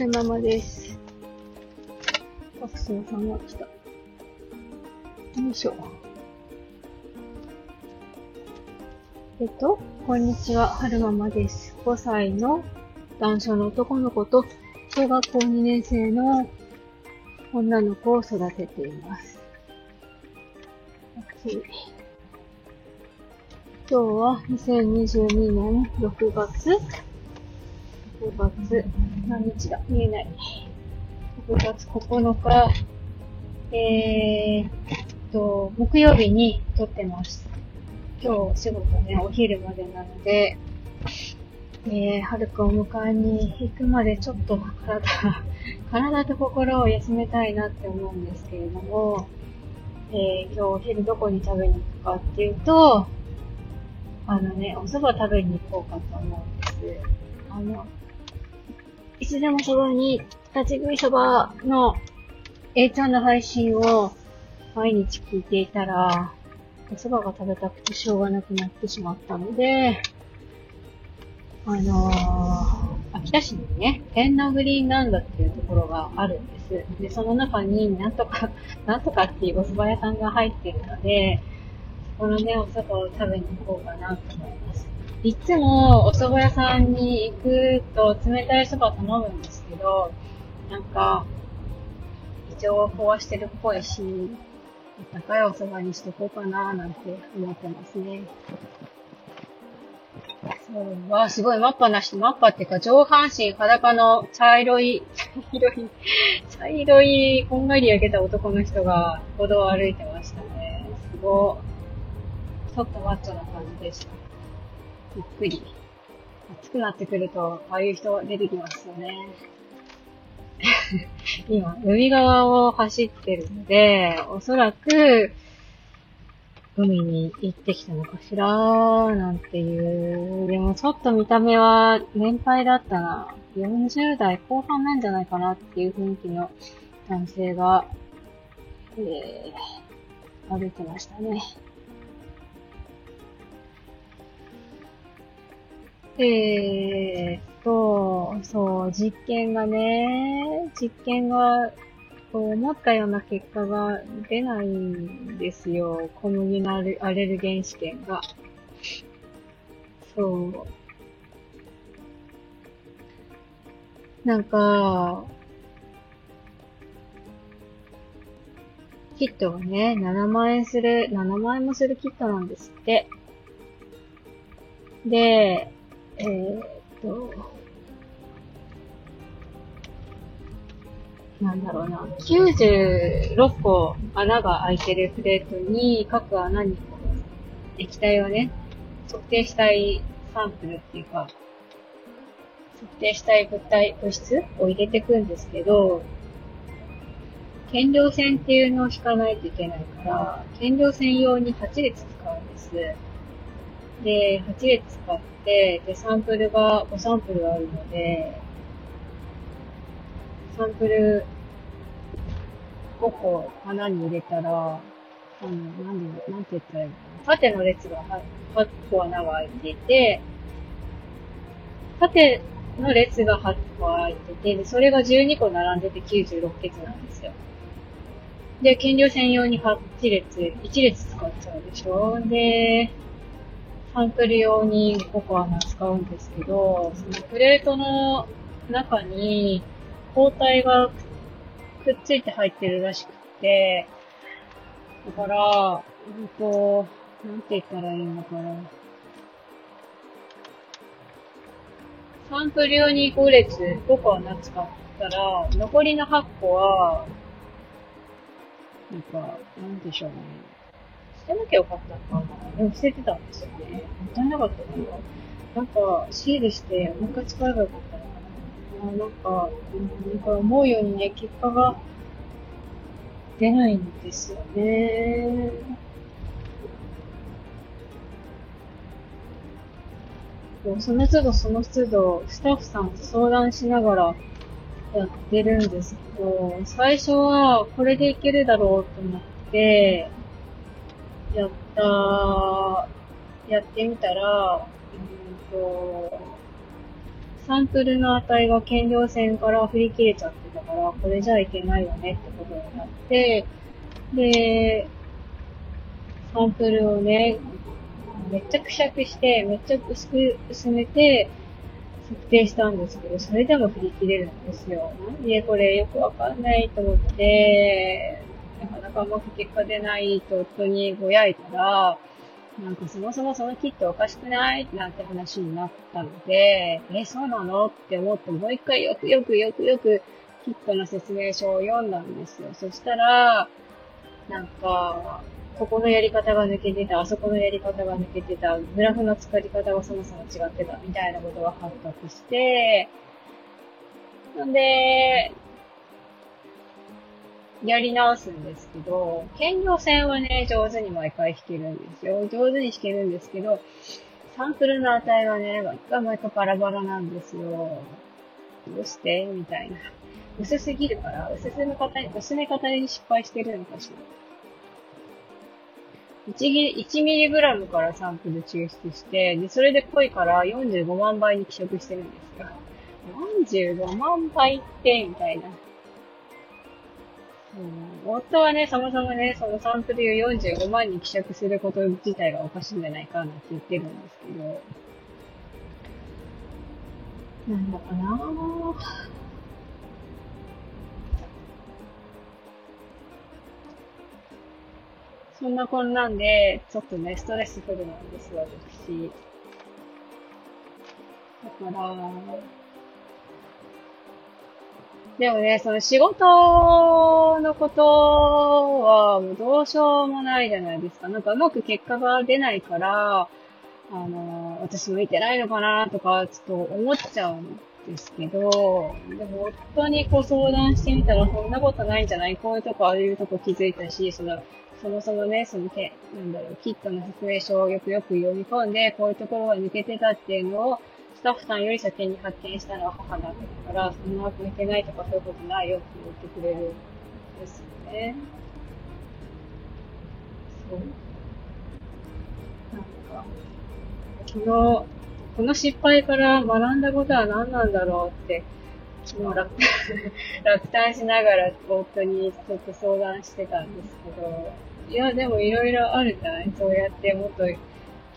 春ママです。ファクスのさんが来た。よいしょ。えっと、こんにちは、春ママです。5歳の男性の男の子と、小学校2年生の女の子を育てています。今日は2022年6月6月、何日だ？見えない。6月9日、えーっと、木曜日に撮ってます。今日仕事ね、お昼までなので、えー、はるくんを迎えに行くまでちょっと体、体と心を休めたいなって思うんですけれども、えー、今日お昼どこに食べに行くかっていうと、あのね、お蕎麦食べに行こうかと思うんです。あの、いつでもそばに立ち食いそばの A ちゃんの配信を毎日聞いていたら、お蕎麦が食べたくてしょうがなくなってしまったので、あのー、秋田市にね、天王グリーンランドっていうところがあるんです。で、その中になんとか、なんとかっていうお蕎麦屋さんが入ってるので、このね、お蕎麦を食べに行こうかなと思います。いつもお蕎麦屋さんに行くと冷たい蕎麦頼むんですけど、なんか、胃腸を壊してるっぽいし、高いお蕎麦にしとこうかななんて思ってますね。そう、わ、すごい、マッパなし、マッパっていうか、上半身裸の茶色い、茶色い、茶色い、こんがり焼けた男の人が歩道を歩いてましたね。すごい。ちょっとマッチョな感じでした。ゆっくり。暑くなってくると、ああいう人出てきますよね。今、海側を走ってるので、おそらく、海に行ってきたのかしらーなんていう。でもちょっと見た目は年配だったな。40代後半なんじゃないかなっていう雰囲気の男性が、えー、歩いてましたね。えーっと、そう、実験がね、実験が、こう思ったような結果が出ないんですよ。小麦のアレアレルゲン試験が。そう。なんか、キットがね、7万円する、7万円もするキットなんですって。で、えー、っと、なんだろうな、96個穴が開いてるプレートに、各穴に液体をね、測定したいサンプルっていうか、測定したい物体、物質を入れていくんですけど、検量線っていうのを引かないといけないから、検量線用に8列使うんです。で、8列使って、で、サンプルが5サンプルあるので、サンプル5個穴に入れたら、あの、なんで、なんて言ったらいいの縦の列が8個穴が開いてて、縦の列が8個開いてて、で、それが12個並んでて96列なんですよ。で、検量線用に8列、1列使っちゃうでしょで、サンプル用に5個穴使うんですけど、そのプレートの中に抗体がくっついて入ってるらしくて、だから、うんと、なんて言ったらいいのかな。サンプル用に5列、5個穴使ったら、残りの8個は、なんか、なんでしょうね。てなきゃよかったのかな。でも捨ててたんですよね。もったいなかったな。なんか、シールして、もう一回使えばよかったのかな。なんか、なんか思うようにね、結果が出ないんですよね。その都度その都度、スタッフさんと相談しながらやってるんですけど、最初はこれでいけるだろうと思って、やった、やってみたら、うんと、サンプルの値が検量線から振り切れちゃってたから、これじゃいけないよねってことになって、で、サンプルをね、めっちゃくしゃくして、めっちゃ薄く薄めて、測定したんですけど、それでも振り切れるんですよ。なんでこれよくわかんないと思って、なかなかうまく結果出ないと夫にぼやいたら、なんかそもそもそのキットおかしくないなんて話になったので、え、そうなのって思ってもう一回よくよくよくよくキットの説明書を読んだんですよ。そしたら、なんか、ここのやり方が抜けてた、あそこのやり方が抜けてた、グラフの作り方がそもそも違ってた、みたいなことが発覚して、なんで、やり直すんですけど、兼業線はね、上手に毎回弾けるんですよ。上手に弾けるんですけど、サンプルの値がね、毎回毎回バラバラなんですよ。どうして？みたいな。薄すぎるから、薄め方に、薄め方に失敗してるのかしら。1ミリ、1ミリグラムからサンプル抽出して、で、それで濃いから45万倍に希釈してるんですよ。45万倍って、みたいな。うん、夫はね、そもそもね、そのサンプルを45万に希釈すること自体がおかしいんじゃないかなって言ってるんですけど、なんだかなぁ。そんなこんなんで、ちょっとね、ストレスフルなんですよ、私。だから、でもね、その仕事のことはもうどうしようもないじゃないですか。なんかうまく結果が出ないから、あの、私向いてないのかなとか、ちょっと思っちゃうんですけど、でも夫にこう相談してみたら、そんなことないんじゃない？こういうとこ、ああいうとこ気づいたし、その、そもそもね、そのけ、なんだろう、キットの説明書をよくよく読み込んで、こういうところが抜けてたっていうのを、スタッフさんより先に発見したのは母だったから、そんなわけいけないとかそういうことないよって言ってくれるんですよね。そう。なんか、昨日、この失敗から学んだことは何なんだろうって、昨日落落胆しながら夫にちょっと相談してたんですけど、いや、でもいろいろあるじゃない？そうやってもっと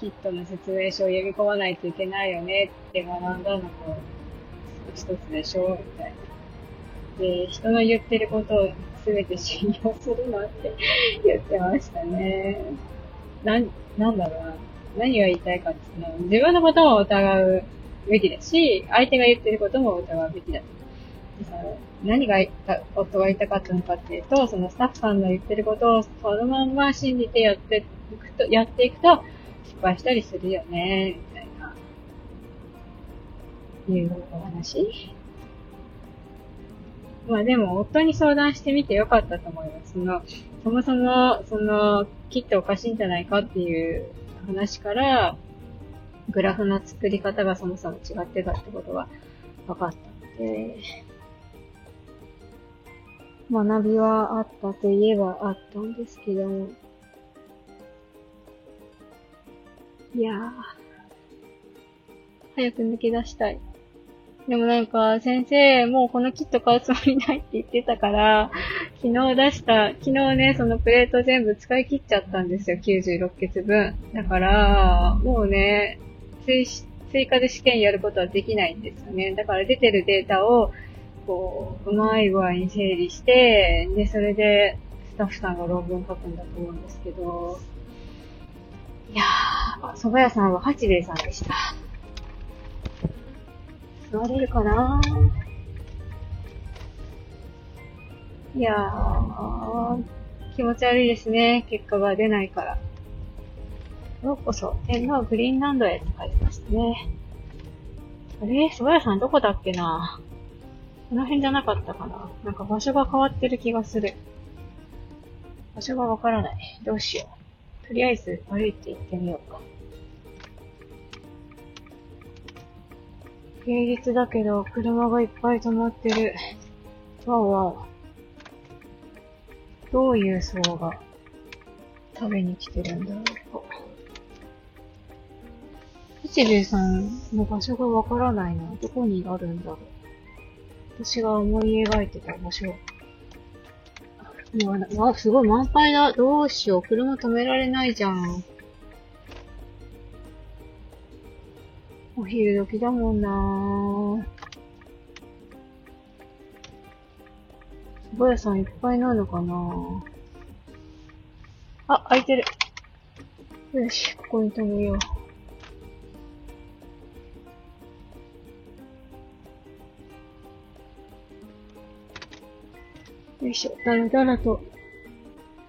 キットの説明書を読み込まないといけないよねって学んだのも一つでしょみたいな。で、人の言ってることを全て信用するなって言ってましたね。なん、なんだろうな。何が言いたいかっていうのは、自分のことも疑うべきだし、相手が言ってることも疑うべきだ。で何が夫が言いたかったのかっていうと、そのスタッフさんの言ってることをそのまんま信じてやっていくと、やっていくと、失敗したりするよね、みたいな、いうお話。まあでも、夫に相談してみてよかったと思います。その、そもそも、その、切っておかしいんじゃないかっていう話から、グラフの作り方がそもそも違ってたってことが分かったので、学びはあったといえばあったんですけども、いやー。早く抜け出したい。でもなんか、先生、もうこのキット買うつもりないって言ってたから、昨日出した、昨日ね、そのプレート全部使い切っちゃったんですよ、96欠分。だから、もうね、追追加で試験やることはできないんですよね。だから出てるデータを、こう、うまい具合に整理して、で、それで、スタッフさんが論文書くんだと思うんですけど、いやー、蕎麦屋さんは八兵衛さんでした。座れるかな？いやー、気持ち悪いですね。結果が出ないから。ようこそ、天皇グリーンランドへって書いてましたね。あれ？蕎麦屋さんどこだっけな？この辺じゃなかったかな？なんか場所が変わってる気がする。場所がわからない。どうしよう。とりあえず歩いて行ってみようか。平日だけど、車がいっぱい止まってる。わわどういう層が食べに来てるんだろうか。日米さんの場所がわからないな。どこにあるんだろう。私が思い描いてた場所。わ、わすごい満杯だ。どうしよう。車止められないじゃん。お昼時だもんなぁ。蕎麦屋さんいっぱいなのかなぁあ、開いてる。よし、ここに止めよう。よいしょ。だらだらと、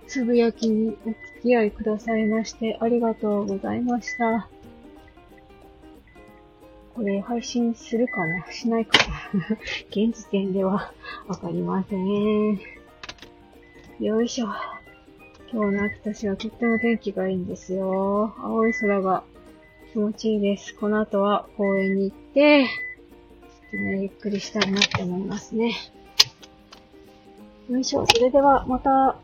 つぶやきにお付き合いくださいまして、ありがとうございました。これ配信するかな？しないかな？現時点ではわかりません。よいしょ。今日の秋田市はとっても天気がいいんですよ。青い空が気持ちいいです。この後は公園に行って、ちょっとね、ゆっくりしたいなって思いますね。よいしょ。それではまた